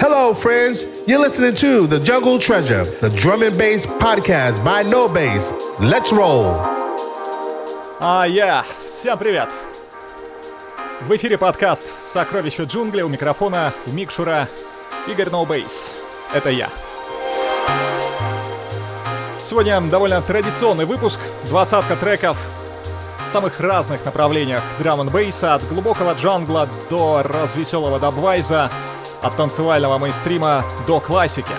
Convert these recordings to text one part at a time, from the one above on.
Hello, friends. You're listening to The Jungle Treasure, the drum and bass podcast by No Bass. Let's roll. А я. Всем привет. В эфире подкаст «Сокровища джунглей» у микрофона, у микшура Игорь No Bass. Это я. Сегодня довольно традиционный выпуск, двадцатка треков в самых разных направлениях драм н бейса от глубокого джангла до развеселого дабвайза, от танцевального мейнстрима до классики.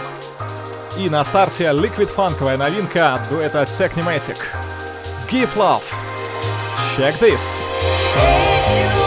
И на старте Liquid фанковая новинка от дуэта Technimatic. Give Love. Check this. Yes.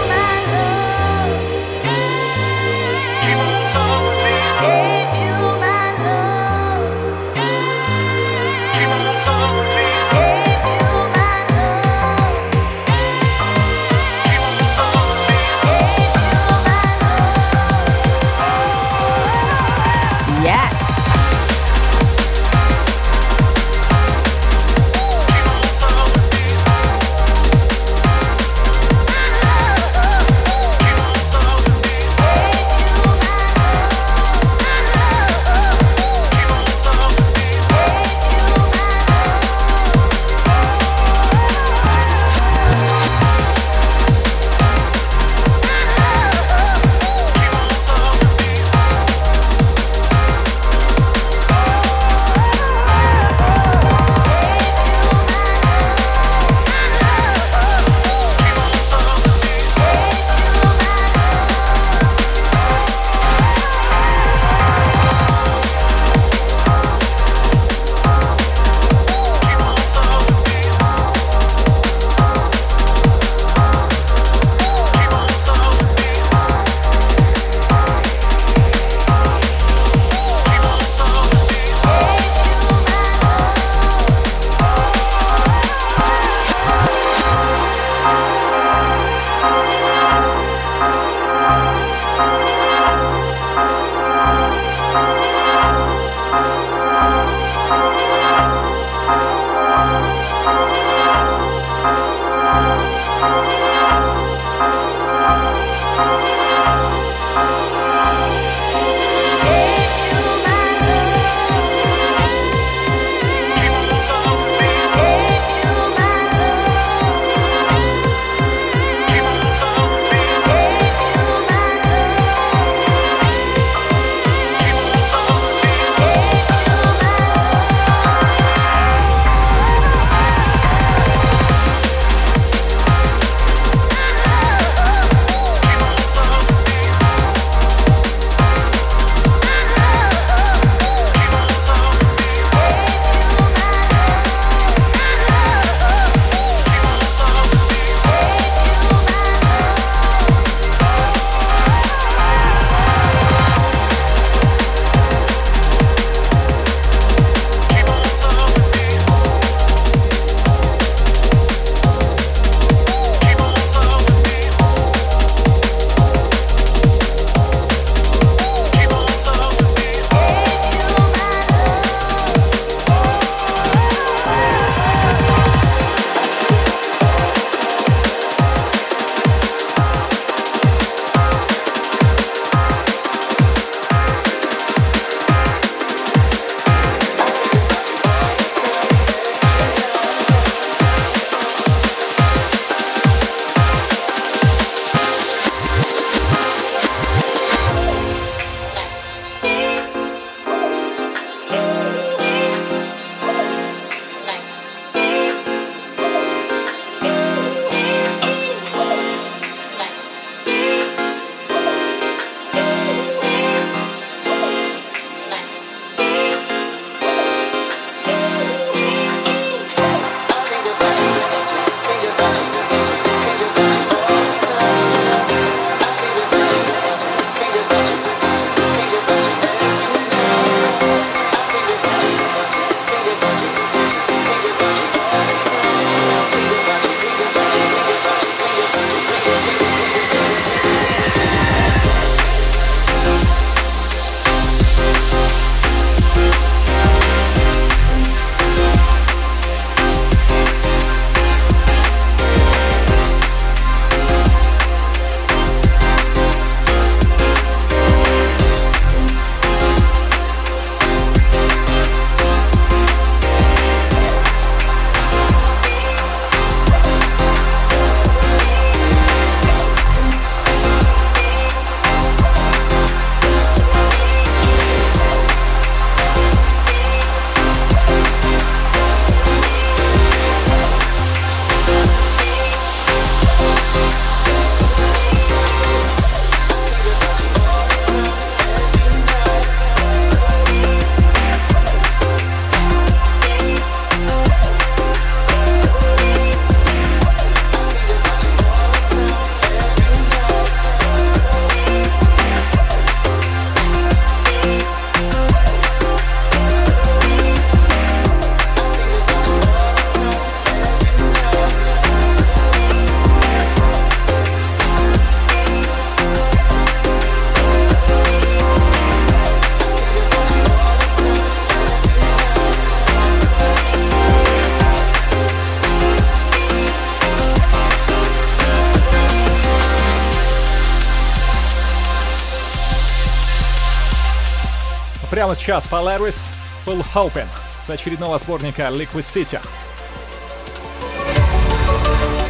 Прямо сейчас Polaris Full Hoping с очередного сборника Liquid City.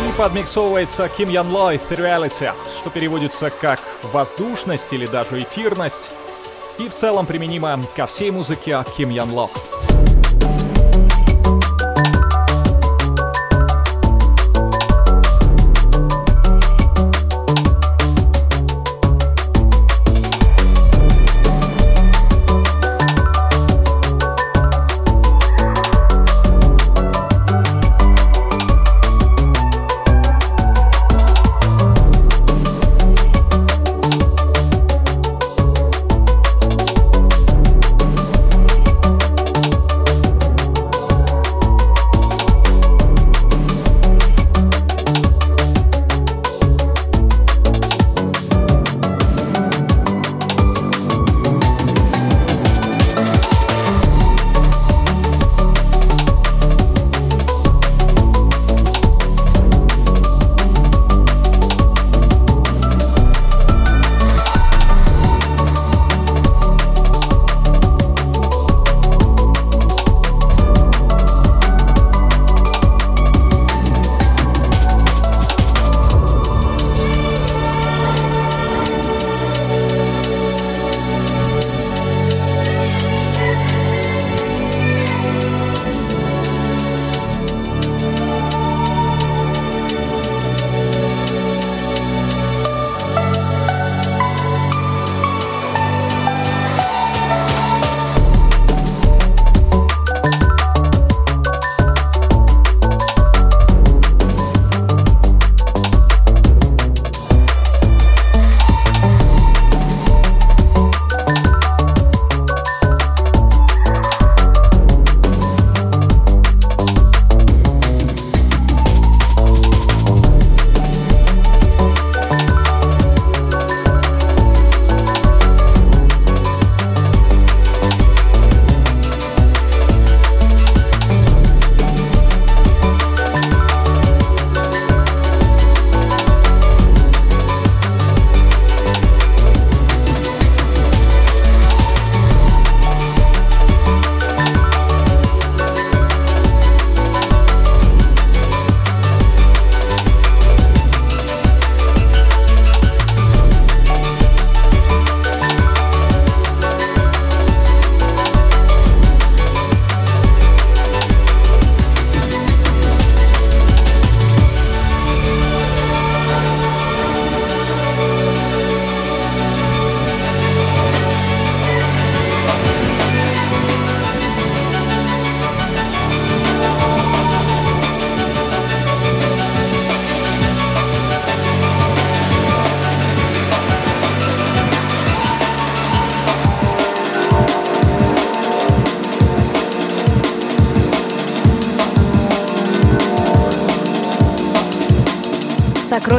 И подмиксовывается Kim Ян Ло Reality, что переводится как «воздушность» или даже «эфирность», и в целом применимо ко всей музыке Kim Ян Ло.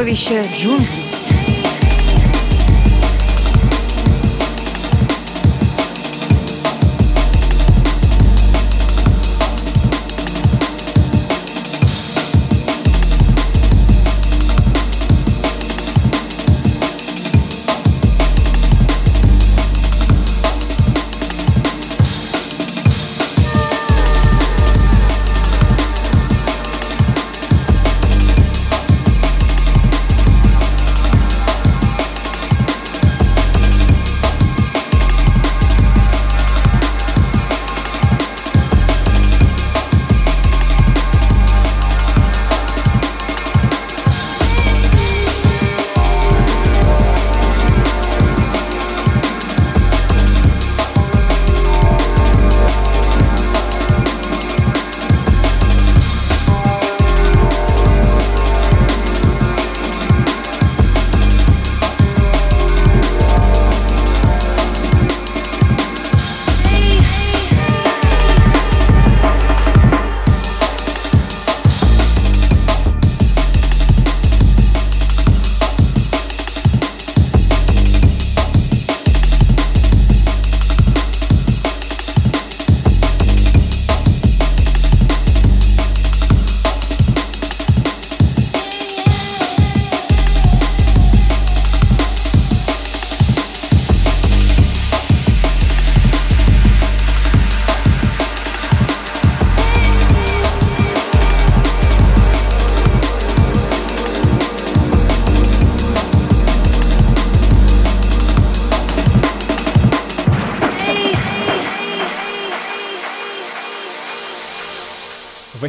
сокровища джунглей.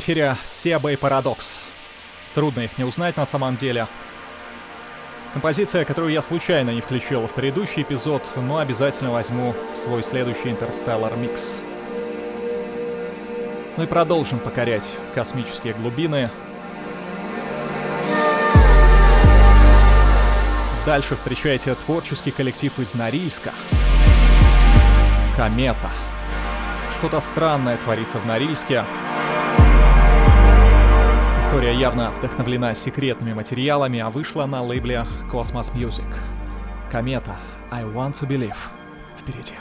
Эфире Себа и Парадокс. Трудно их не узнать на самом деле. Композиция, которую я случайно не включил в предыдущий эпизод, но обязательно возьму в свой следующий Interstellar. Ну и продолжим покорять космические глубины. Дальше встречайте творческий коллектив из Норильска. Комета. Что-то странное творится в Норильске. История явно вдохновлена секретными материалами, а вышла на лейбле Cosmos Music. Комета. I want to believe. Впереди.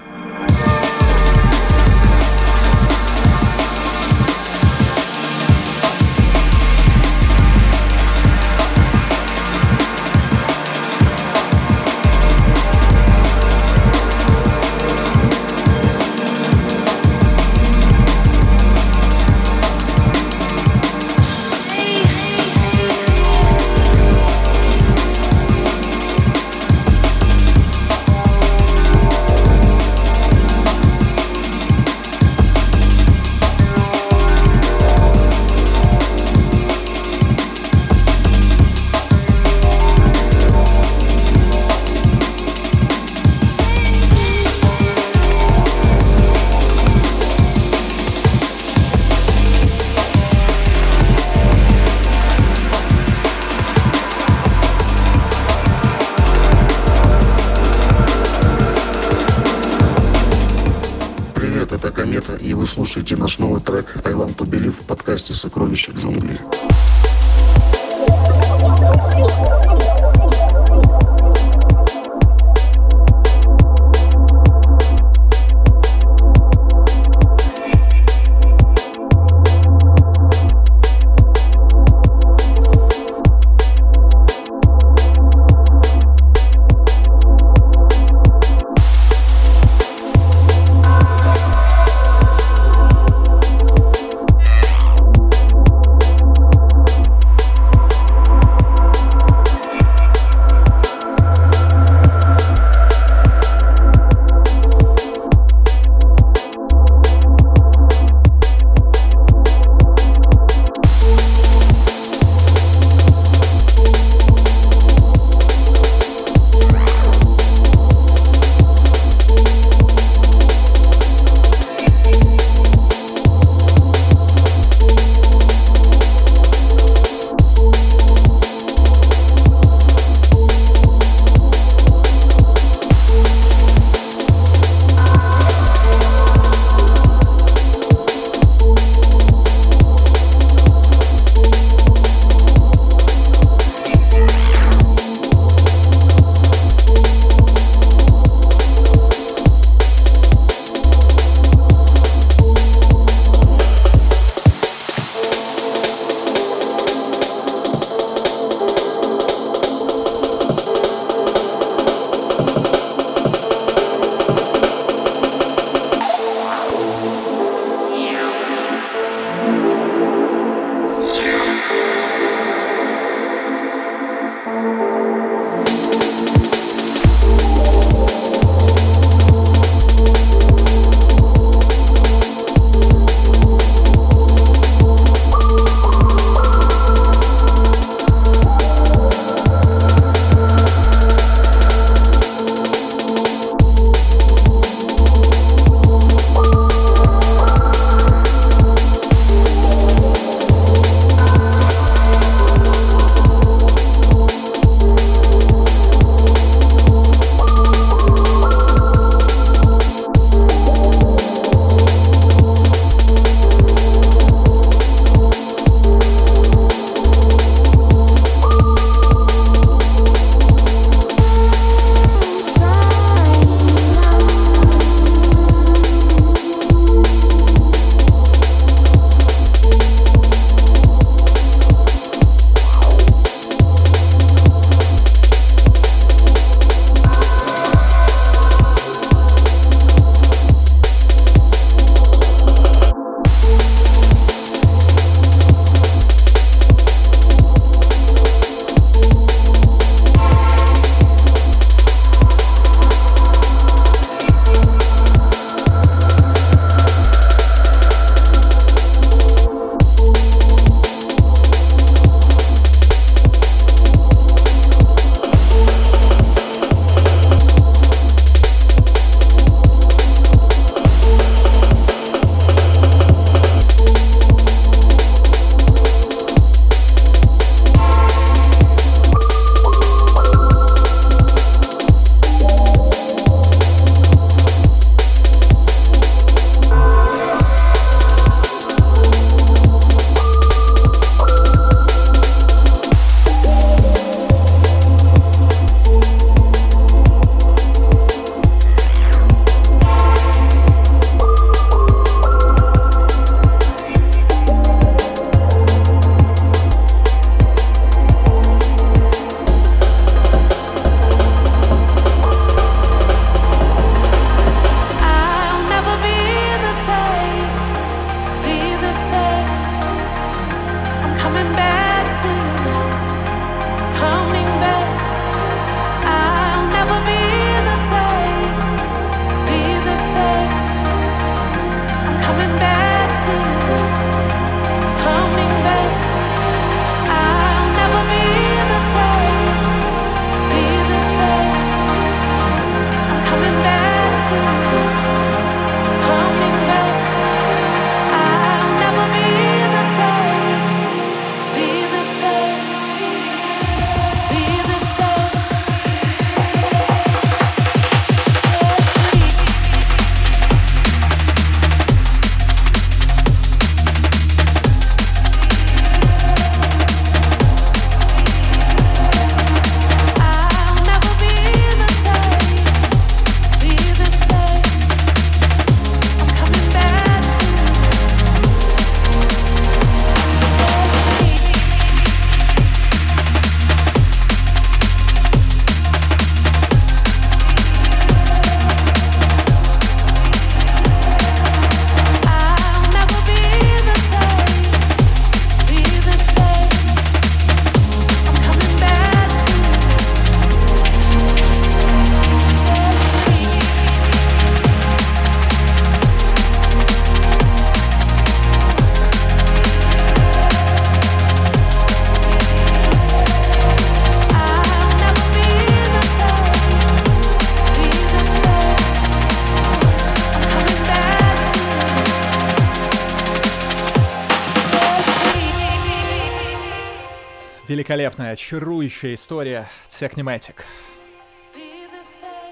Великолепная, чарующая история Technimatic.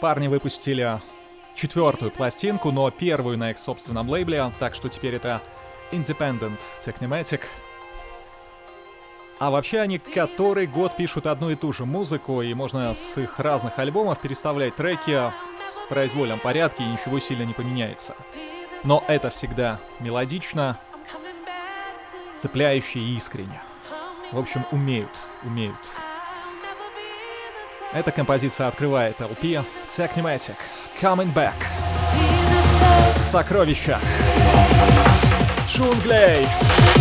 Парни выпустили четвертую пластинку, но первую на их собственном лейбле, так что теперь это Independent Technimatic. А вообще они который год пишут одну и ту же музыку, и можно с их разных альбомов переставлять треки в произвольном порядке, и ничего сильно не поменяется. Но это всегда мелодично, цепляюще и искренне. В общем, умеют, умеют. Эта композиция открывает LP Technimatic Coming Back. Сокровища. Джунглей. Замороченный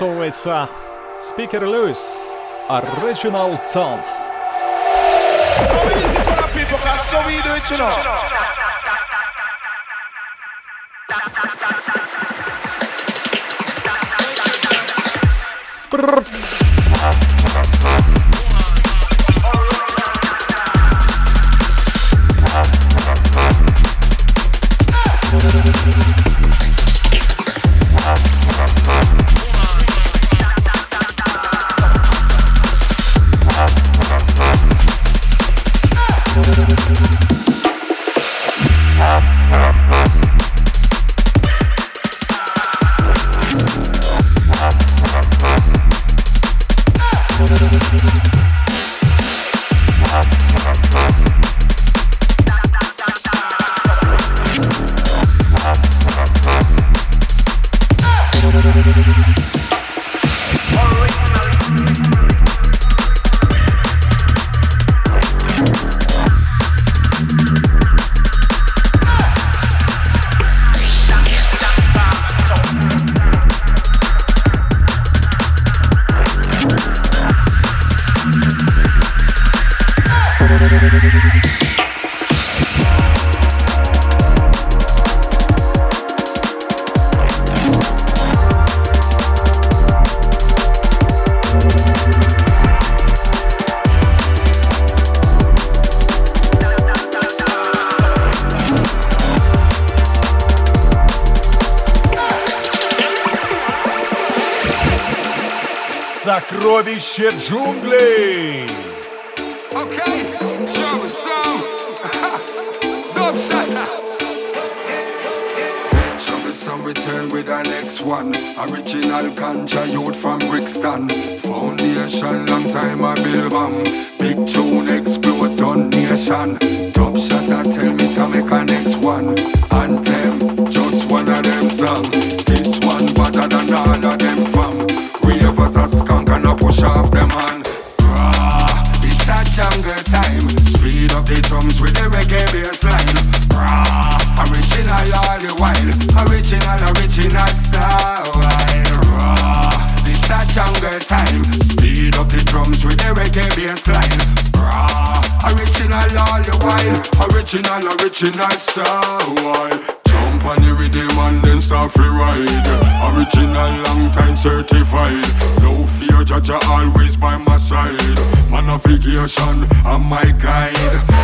so it's uh, Speaker Louis, original tone. So we do it, you know. Młowisz się w Original, style. Jump on the rhythm and then start free ride. Original, long time certified. No fear, Jaja always by my side. Man vacation, I'm my guide.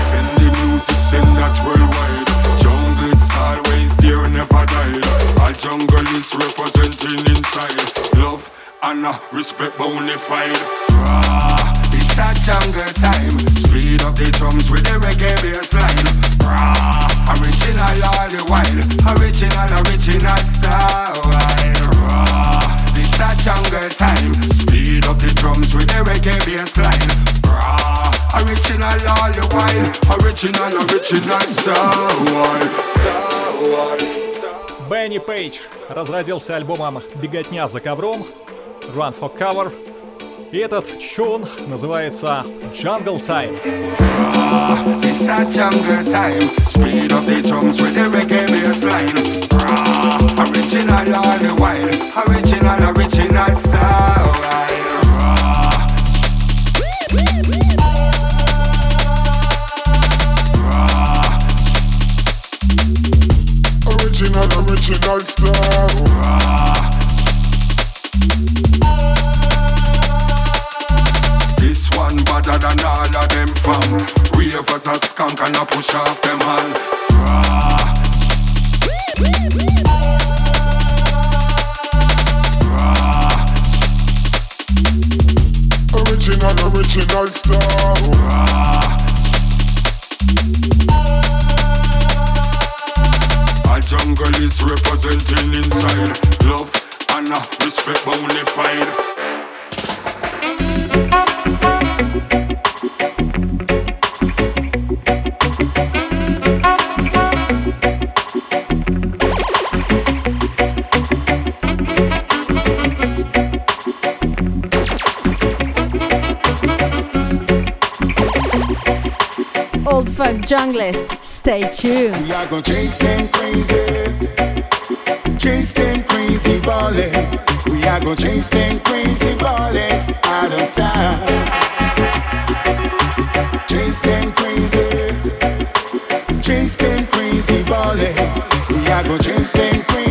Send the music, send that worldwide. Jungle is always there, never died. All jungle is representing inside. Love and respect bonafide. Original, original style. Бенни Пейдж разродился альбомом «Беготня за ковром» Run for Cover. И этот чун называется Jungle Time. Ah, it's a jungle time. Speed up the drums with the reggae bass line. Ah, original all the while. Original, original style. A skunk and push off them hand. Junglist. Stay tuned. We are gonna chase them crazy, chase them crazy bullets. We are gonna chase them crazy bullets out of town. Chase them crazy, chase them crazy bullets. We are gonna chase them crazy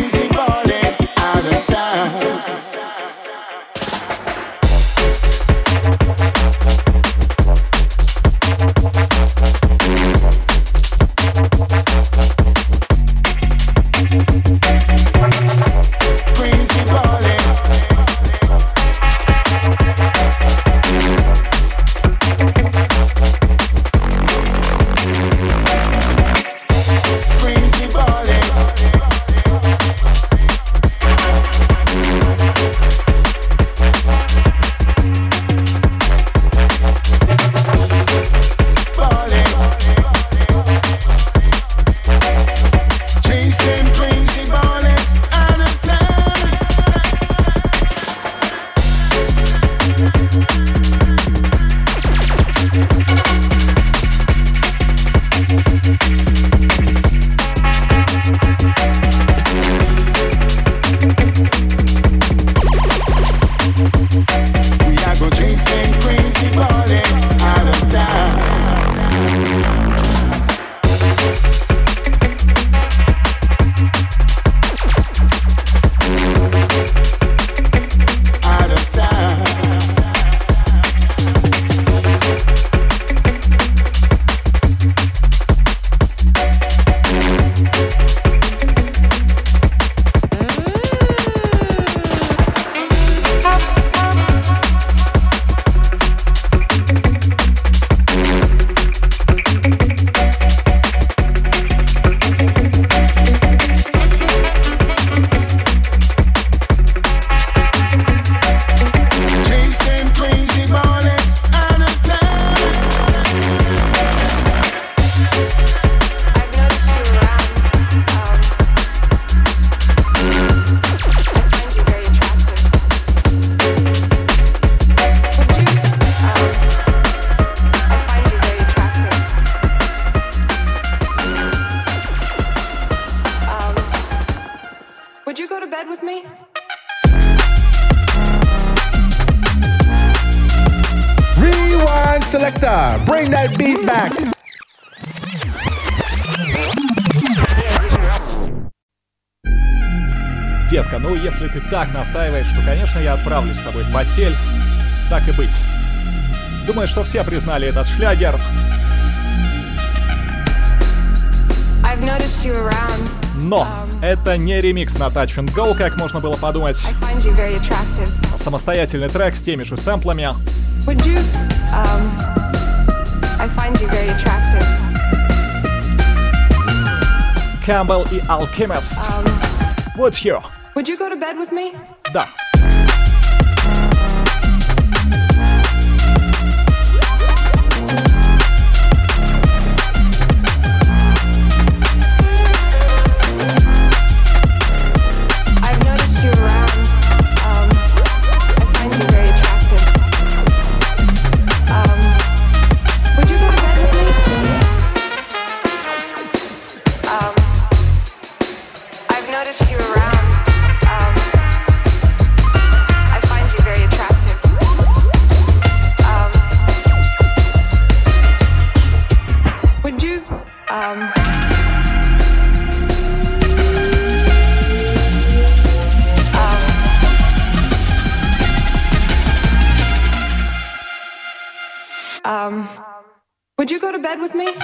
to bed with me? Rewind selector, bring that beat back. Детка, ну если ты так настаиваешь, то, конечно, я отправлюсь с тобой в постель. Так и быть. Думаю, что все признали этот шлягер. Но это не ремикс на Touch and Go, как можно было подумать, а самостоятельный трек с теми же сэмплами. You, um. Campbell и Alchemist. Um, What's here? Would you go to bed with me? Да. bed with me?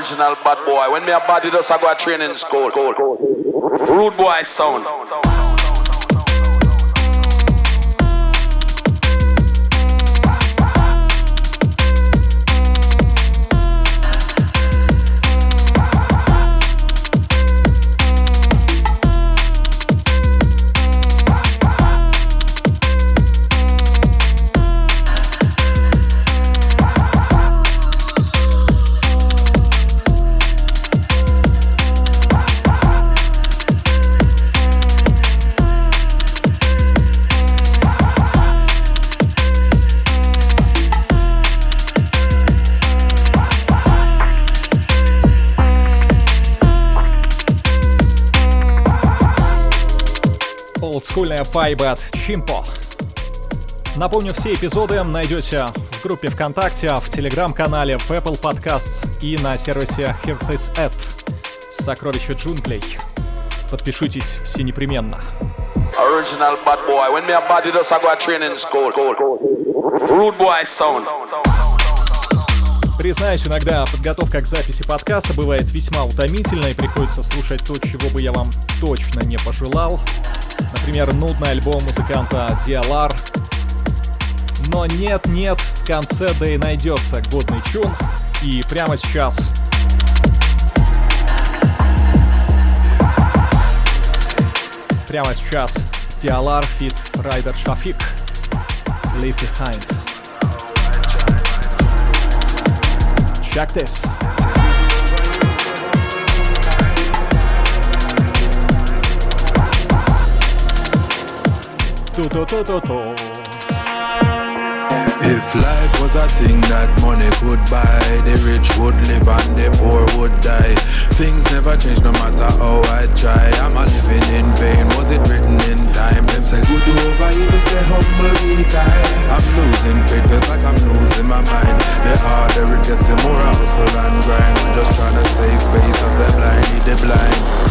Original bad boy. When me a body does, I go a training school. Rude boy sound. Олдскульная вайба от Чимпо. Напомню, все эпизоды найдете в группе ВКонтакте, в Телеграм-канале, в Apple Podcasts и на сервисе Hear This Ad «Сокровища джунглей». Подпишитесь все непременно. Original bad boy. When me a body does, I go training school. Rude boy sound. Признаюсь, иногда подготовка к записи подкаста бывает весьма утомительной, приходится слушать то, чего бы я вам точно не пожелал. Например, нудный альбом музыканта DLR. Но нет-нет, в конце да и найдется годный чун. И прямо сейчас Прямо сейчас DLR Fit Rider Шафик Leave Behind. Check this. If life was a thing that money could buy, the rich would live and the poor would die. Things never change no matter how I try. I'm I living in vain? Was it written in time? Them say good over evil, say humble be. I'm losing faith, feels like I'm losing my mind. The harder it gets, the more I hustle and grind. I'm just trying to save face as they blind, they blind.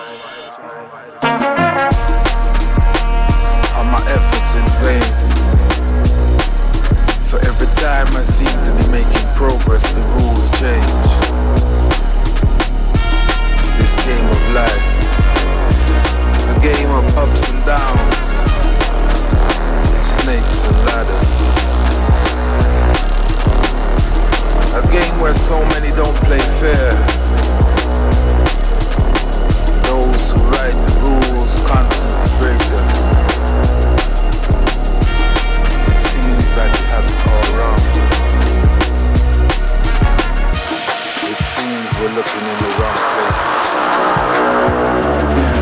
Are my efforts in vain? For every time I seem to be making progress, the rules change. This game of life, a game of ups and downs, snakes and ladders. A game where so many don't play fair those who write the rules constantly break them. It seems that you have it all wrong. It seems we're looking in the wrong places.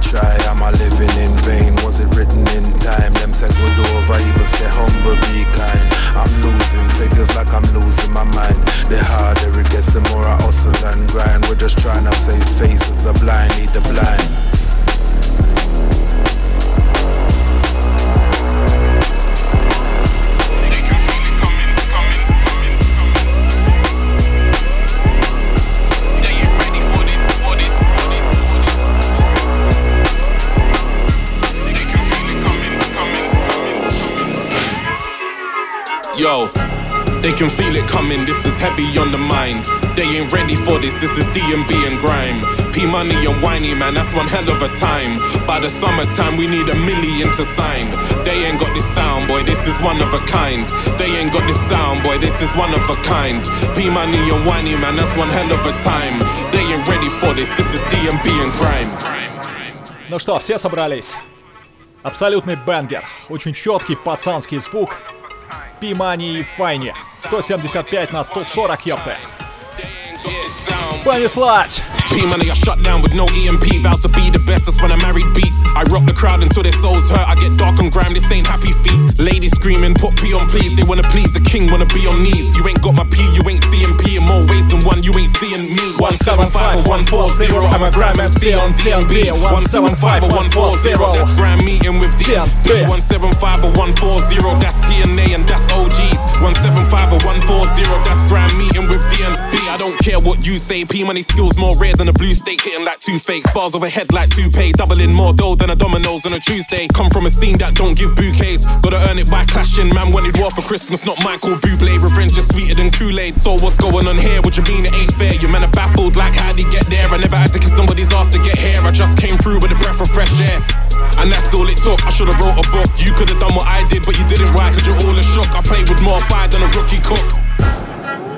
try. Am I living in vain? Was it written in time? Them say good over evil, stay humble, be kind. I'm losing figures like I'm losing my mind. The harder it gets, the more I hustle and grind. We're just trying to save faces, the blind lead the blind. Yo, they can feel it coming, this is heavy on the mind. They ain't ready for this, this is D&B and grime. P money and Whiney, man, that's one hell of a time. By the summertime, we need a million to sign. They ain't got this sound, boy, this is one of a kind. They ain't got this sound, boy, this is one of a kind. P money and Whiney, man, that's one hell of a time. They ain't ready for this, this is D&B and grime. Ну что, все собрались? Абсолютный бенгер, очень четкий пацанский звук, Пимани и Файни. 175 на 140, ёпты. Run your slots. P-Money, I shut down with no EMP. Vows to be the best, that's when I married beats. I rock the crowd until their souls hurt. I get dark and grime, this ain't happy feet. Ladies screaming, put P on please. They wanna please the king, wanna be on knees. You ain't got my P, you ain't seeing P in more ways than one. You ain't seeing me. 175 or 140, I'm a gram MC on DNB. 175 or 140, that's gram meeting with DNB. 175 or 140, that's TNA and that's OGs. 175 or 140, that's gram meeting with DNB. I don't care what you say, P money skills more rare than a blue steak, hitting like two fakes. Bars overhead like toupee, doubling more dough than a Domino's on a Tuesday. Come from a scene that don't give bouquets. Gotta earn it by clashing. Man wanted war for Christmas, not Michael Bublé. Revenge is sweeter than Kool-Aid. So what's going on here? What you mean it ain't fair? You man are baffled like how'd he get there? I never had to kiss nobody's ass to get here. I just came through with a breath of fresh air. And that's all it took. I should've wrote a book. You could've done what I did, but you didn't write cause you're all a shook. I played with more fire than a rookie cook.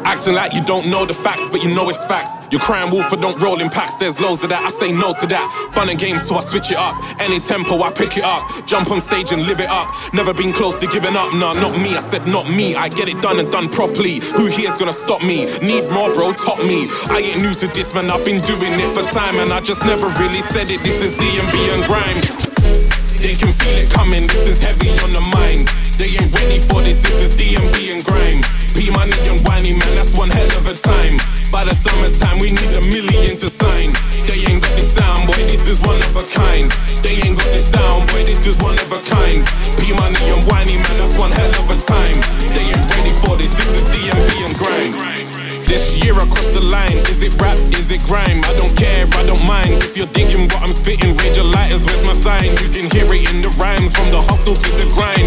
Acting like you don't know the facts, but you know it's facts. You're crying wolf, but don't roll in packs. There's loads of that. I say no to that. Fun and games, so I switch it up. Any tempo, I pick it up. Jump on stage and live it up. Never been close to giving up. Nah, not me. I said not me. I get it done and done properly. Who here's gonna stop me? Need more, bro? Top me. I ain't new to this, man. I've been doing it for time, and I just never really said it. This is D&B and grime. They can feel it coming, this is heavy on the mind. They ain't ready for this, this is D&B and grime. P money and Whiney man, that's one hell of a time. By the summertime, we need a million to sign. They ain't got this sound, boy, this is one of a kind. They ain't got this sound, boy, this is one of a kind. P money and Whiney man, that's one hell of a time. They ain't ready for this, this is D&B and grime. This year across the line, is it rap, is it grime? I don't care, I don't mind. If you're digging what I'm spitting, raise your lighters, where's my sign? You can hear it in the rhymes, from the hustle to the grind.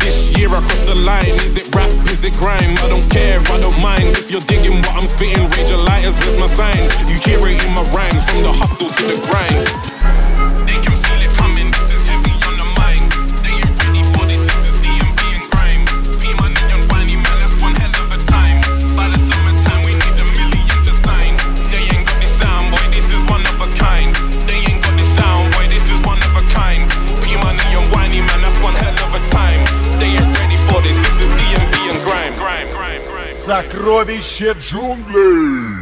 This year across the line, is it rap, is it grime? I don't care, I don't mind. If you're digging what I'm spitting, raise your lighters, where's my sign? You hear it in my rhymes, from the hustle to the grind. Сокровище джунглей!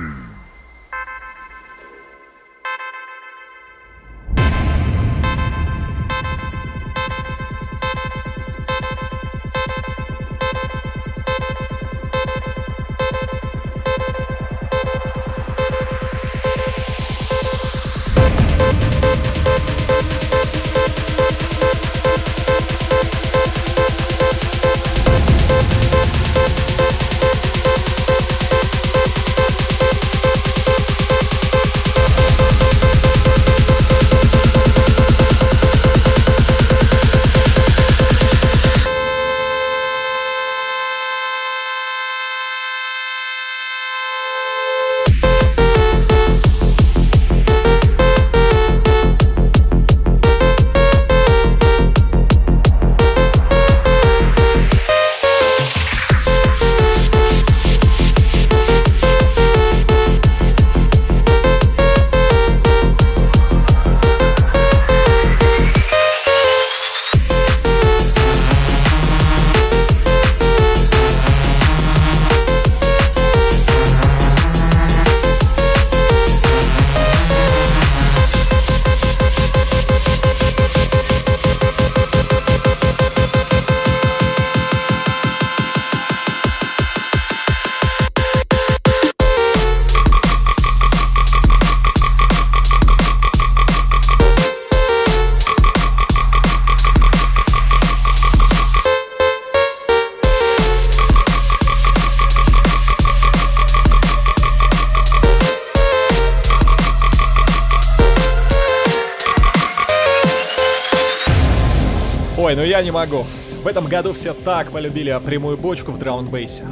Я не могу. В этом году все так полюбили прямую бочку в драундбейсе.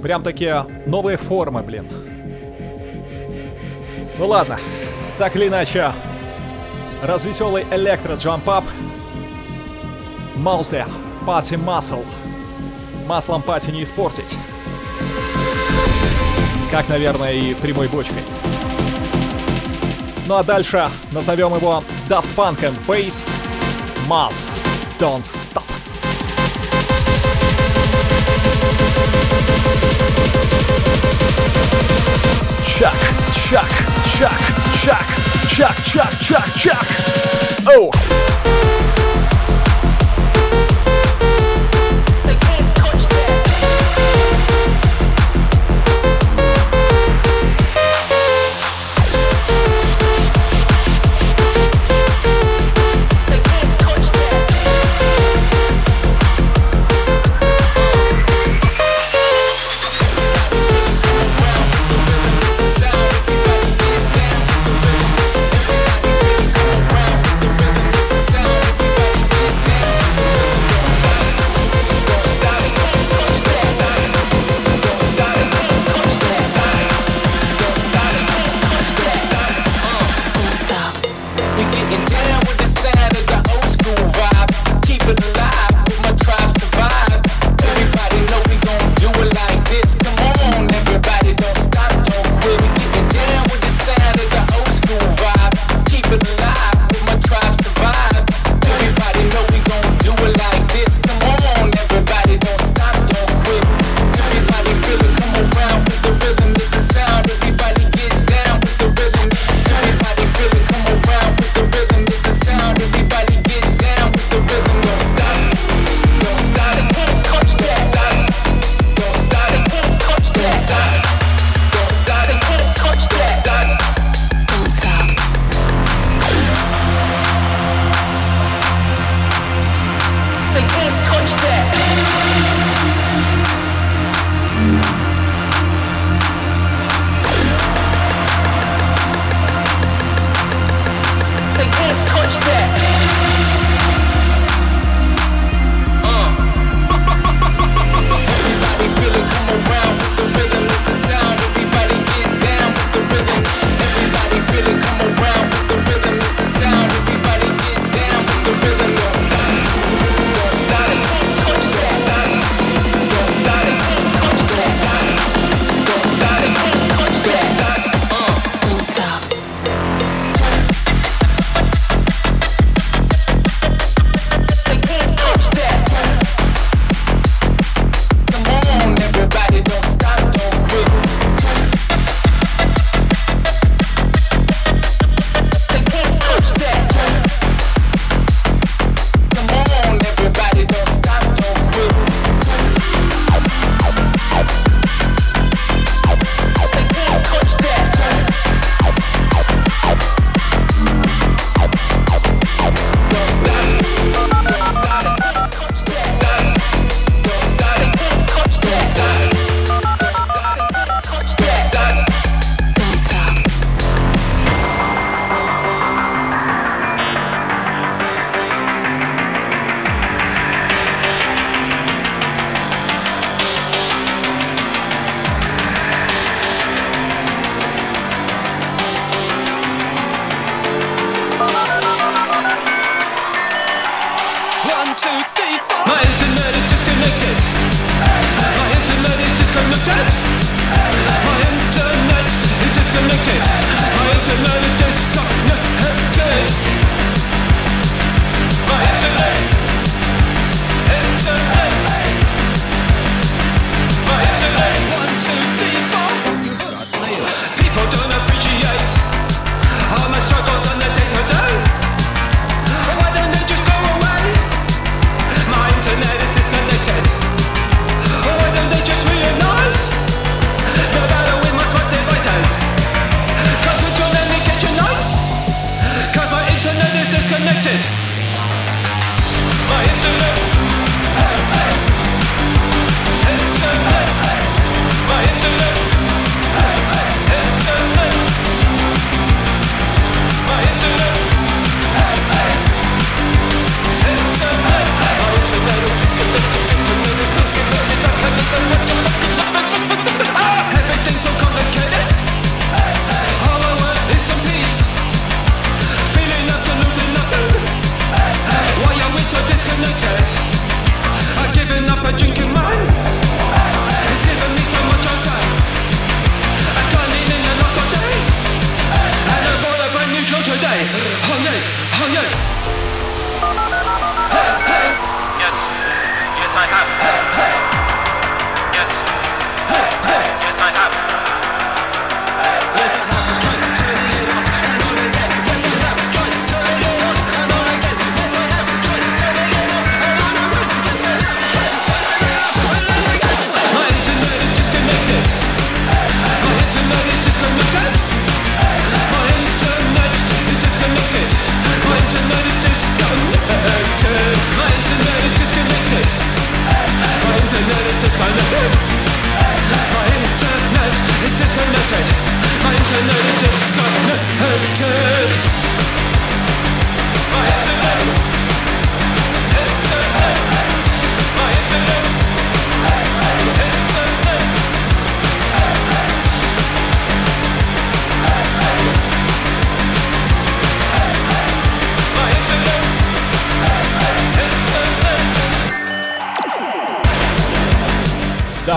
Прям такие новые формы, блин. Ну ладно, так или иначе, развеселый электро джампап Маузе, пати масл. Маслом пати не испортить. Как, наверное, и прямой бочкой. Ну а дальше назовем его Daft Punk and Bass Mass don't stop. Chuck, chuck, chuck, chuck, chuck, chuck, chuck, chuck. Oh.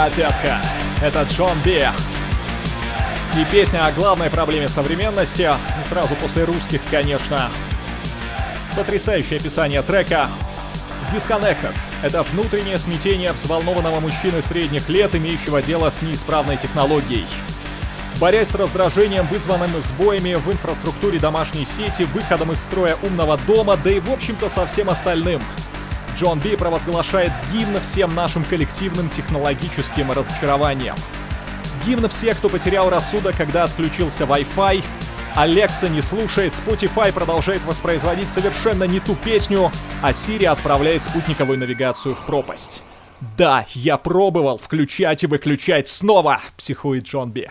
Да, детка, это Джон Би. И песня о главной проблеме современности, ну, сразу после русских, конечно. Потрясающее описание трека. Disconnected — это внутреннее смятение взволнованного мужчины средних лет, имеющего дело с неисправной технологией. Борясь с раздражением, вызванным сбоями в инфраструктуре домашней сети, выходом из строя умного дома, да и в общем-то со всем остальным — Джон Би провозглашает гимн всем нашим коллективным технологическим разочарованиям. Гимн всех, кто потерял рассудок, когда отключился Wi-Fi. Алекса не слушает, Spotify продолжает воспроизводить совершенно не ту песню, а Siri отправляет спутниковую навигацию в пропасть. Да, я пробовал включать и выключать снова, психует Джон Би.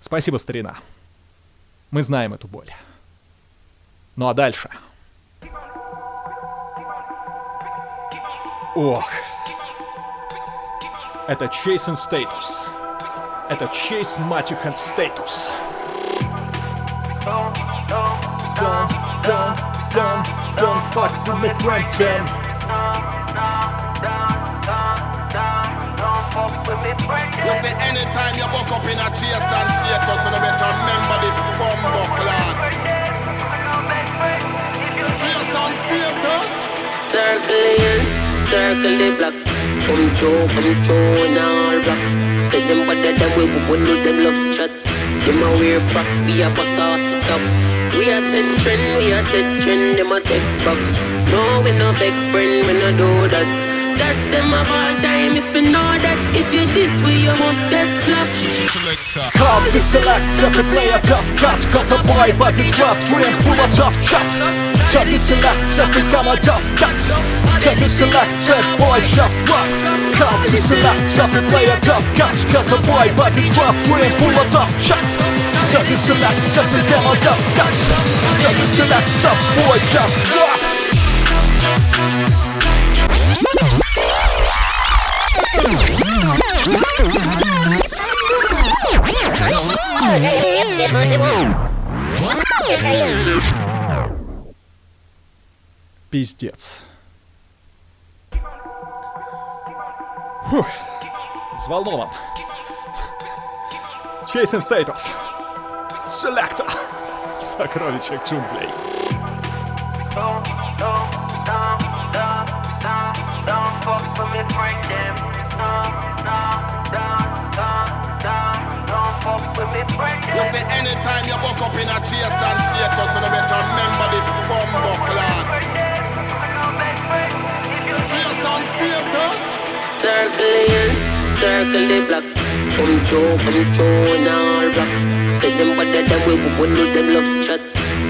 Спасибо, старина. Мы знаем эту боль. Ну а дальше... Ох. Это Chasing Status. Это Chase Magic and Status. Don't, don't, don't, don't, don't fuck with me, friend Jim. You say anytime you walk up in a chase and status, you better remember this bumbo clan. Chase and status. Circles circle the block. Come through, come through in all black. Say them better than we would know them love chat. Them a wear frock, we a pass off the top. We a set trend, we a set trend, them a take box. No, we no big friend, we no do that. That's them of all time, if you know that If you this way, you must get slapped Come to select, every player tough cut Cause a boy body drop, dream full of tough chat To select, every time I cut Take a selected boy just rock Come to select every player tough cut Cause a boy body drop ring full of tough Take a select every tough cut Take a select tough boy just rock пиздец. Фух, взволнован. Чейсен Стейтус. Селектор. Сокровище джунглей. Don't, don't, don't, don't, don't fuck with me, friend, them. Say anytime you walk up in a chase and status, you better remember this bumbo clan. Chase and status. Circles, circle the block. Come through, come through in all black. Say them better than we would know them love chat.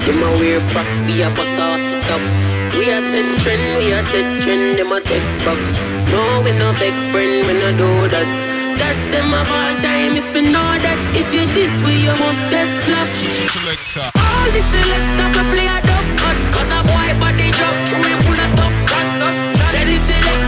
Them a wear we a pass off the top. We a set trend, we a set trend, them a take box. No, we no big friend, we no do that. That's them of all time, if you know that If you this way, you must get slapped Selector All the selector for play a duff cut Cause a boy body drop, we full of tough cut Tell the selector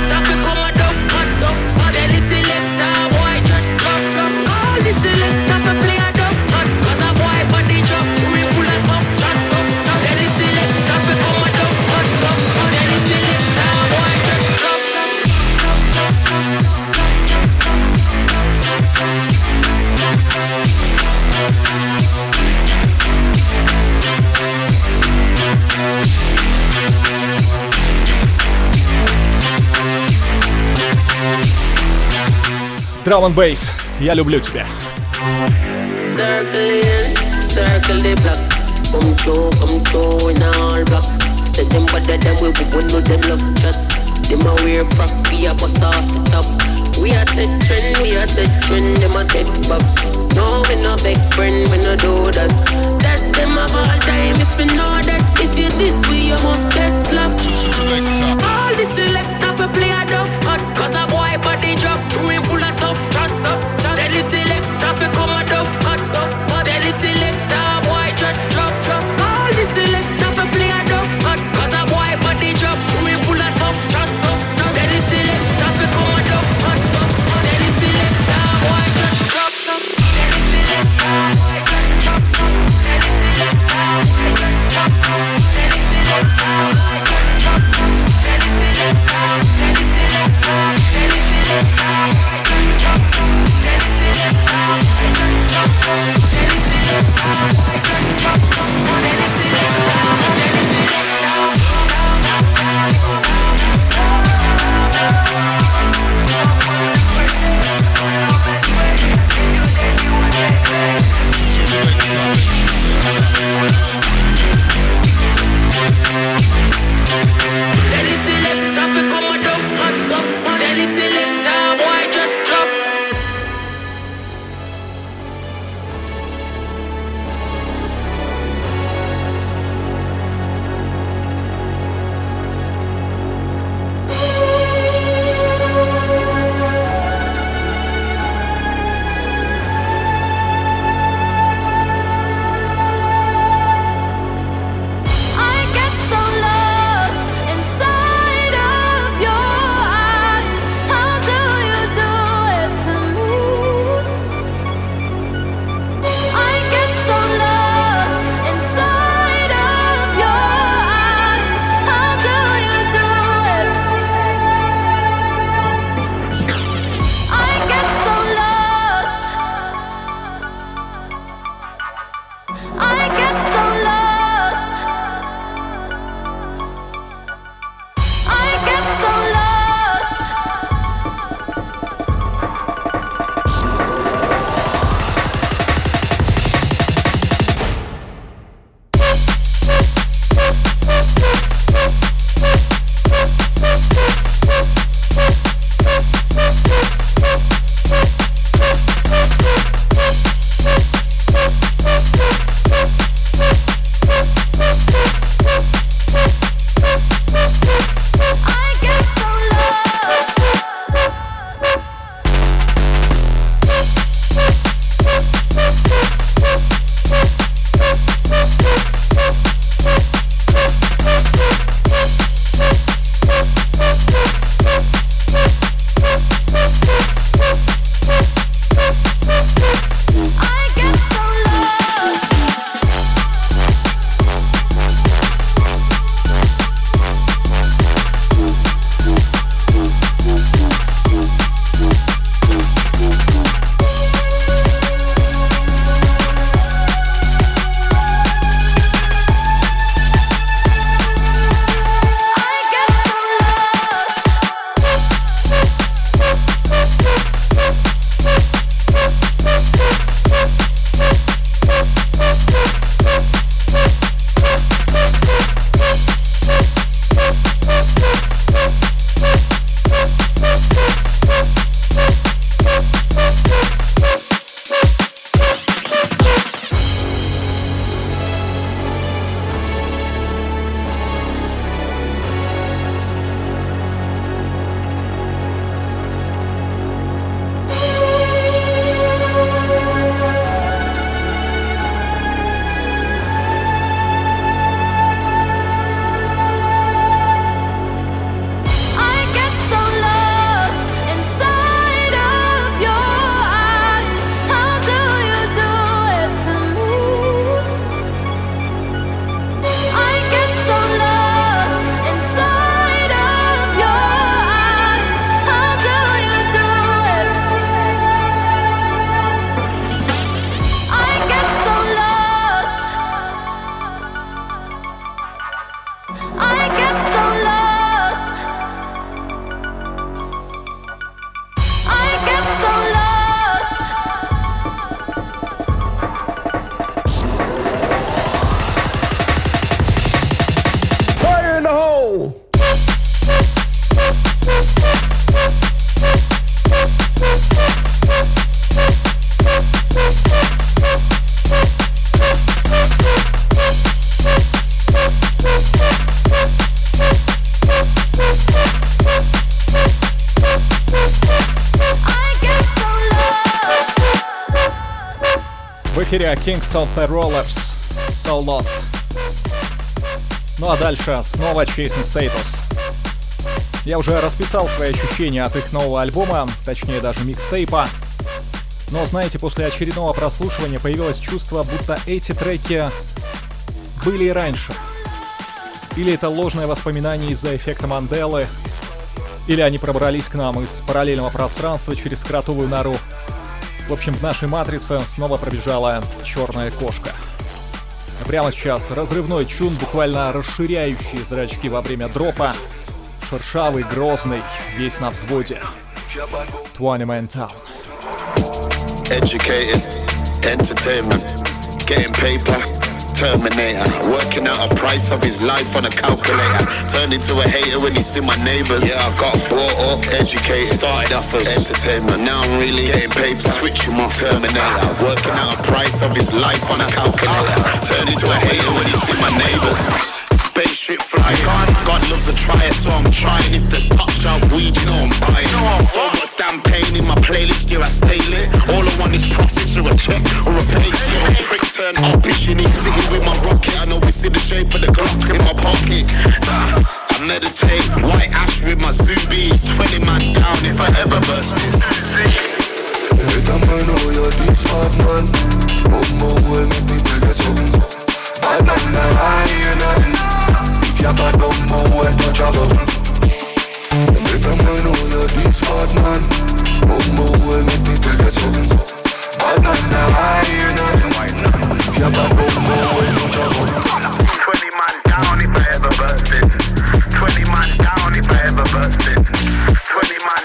Drum and Bass. Я люблю тебя. Circle, circle the block. Come through, come through in all block. Say them better than we, we know them love chat. Them a wear frock, we a bust off the top. We a set trend, we a set trend, them a take box. No, we no big friend, we no do that. That's them of all time, if you know that. If you this way, you must get slapped. All the selector for play a duff cut, cause a boy body drop, through him Kings of the Rollers So Lost. Ну а дальше снова Chasing Status. Я уже расписал свои ощущения от их нового альбома, точнее даже микстейпа. Но знаете, после очередного прослушивания появилось чувство, будто эти треки были и раньше. Или это ложное воспоминание из-за эффекта Манделы, или они пробрались к нам из параллельного пространства через кротовую нору. В общем, в нашей матрице снова пробежала черная кошка. Прямо сейчас разрывной чун, буквально расширяющий зрачки во время дропа. Шершавый, грозный, весь на взводе. 20 Man Town. Educated, entertainment, getting paper. Terminator. Working out a price of his life on a calculator. Turned into a hater when he see my neighbors. Yeah, I got brought up, educated, started off as entertainment. Now I'm really getting paid, switching my Terminator. Working out a price of his life on a calculator. Turned into a hater when he see my neighbors spaceship flying. God loves a tryer, so I'm trying. If there's top shelf weed, you know I'm buying. So much damn pain in my playlist, yeah, I stay lit. All I want is profits or a check or a pay. Yo, prick turn up, in his city with my rocket. I know we see the shape of the Glock in my pocket. Nah, I meditate, white ash with my Zubies. 20 man down if I ever burst this. Time I know you're deep smart man will make me tell you something Bad man, now I hear nothing you're bad bumbo when you travel Every time I know you're man. Man now I hear If you're travel 20 man down if I ever burst it. 20 man down if I ever burst it. 20 man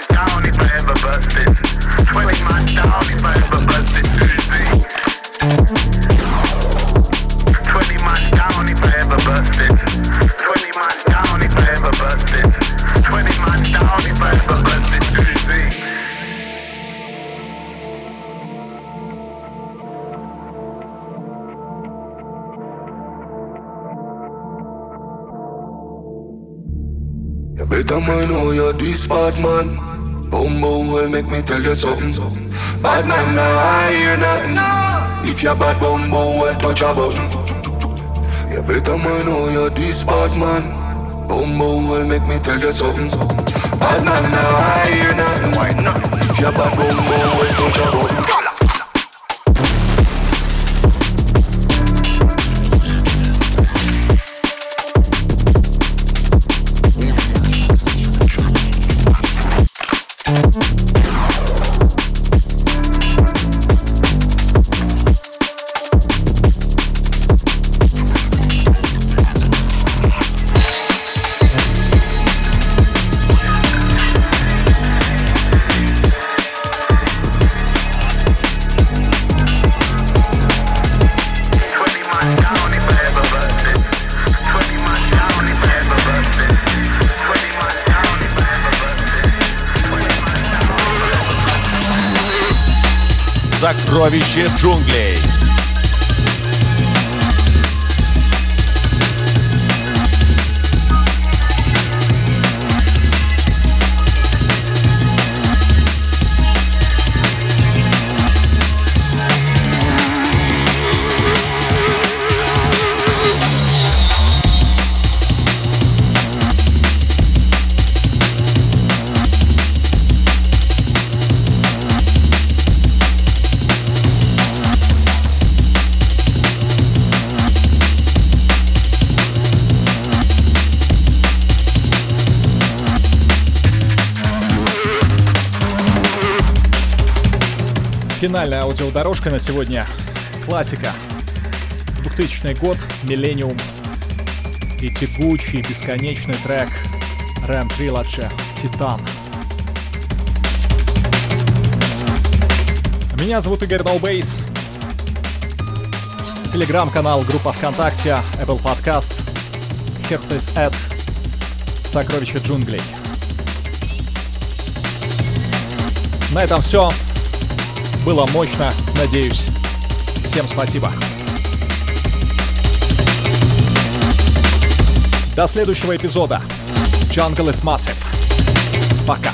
Better know you're this bad man. Bumbo will make me tell you something. Bad man now I hear nothing. If you're bad bumbo will touch a button. You better man know you're this bad man. Bumbo will make me tell you something. Bad man now I hear nothing. If you're bad bumbo will touch a button. Najlepsze dżungle. Финальная аудиодорожка на сегодня. Классика. 2000 год, Миллениум. И тягучий, бесконечный трек Рэм Trilogy Титан. Меня зовут Игорь Ноубейс. Телеграм-канал, группа ВКонтакте, Apple Podcasts, Herpes Ad, Сокровища джунглей. На этом все. Было мощно, надеюсь. Всем спасибо. До следующего эпизода. Jungle is Massive. Пока.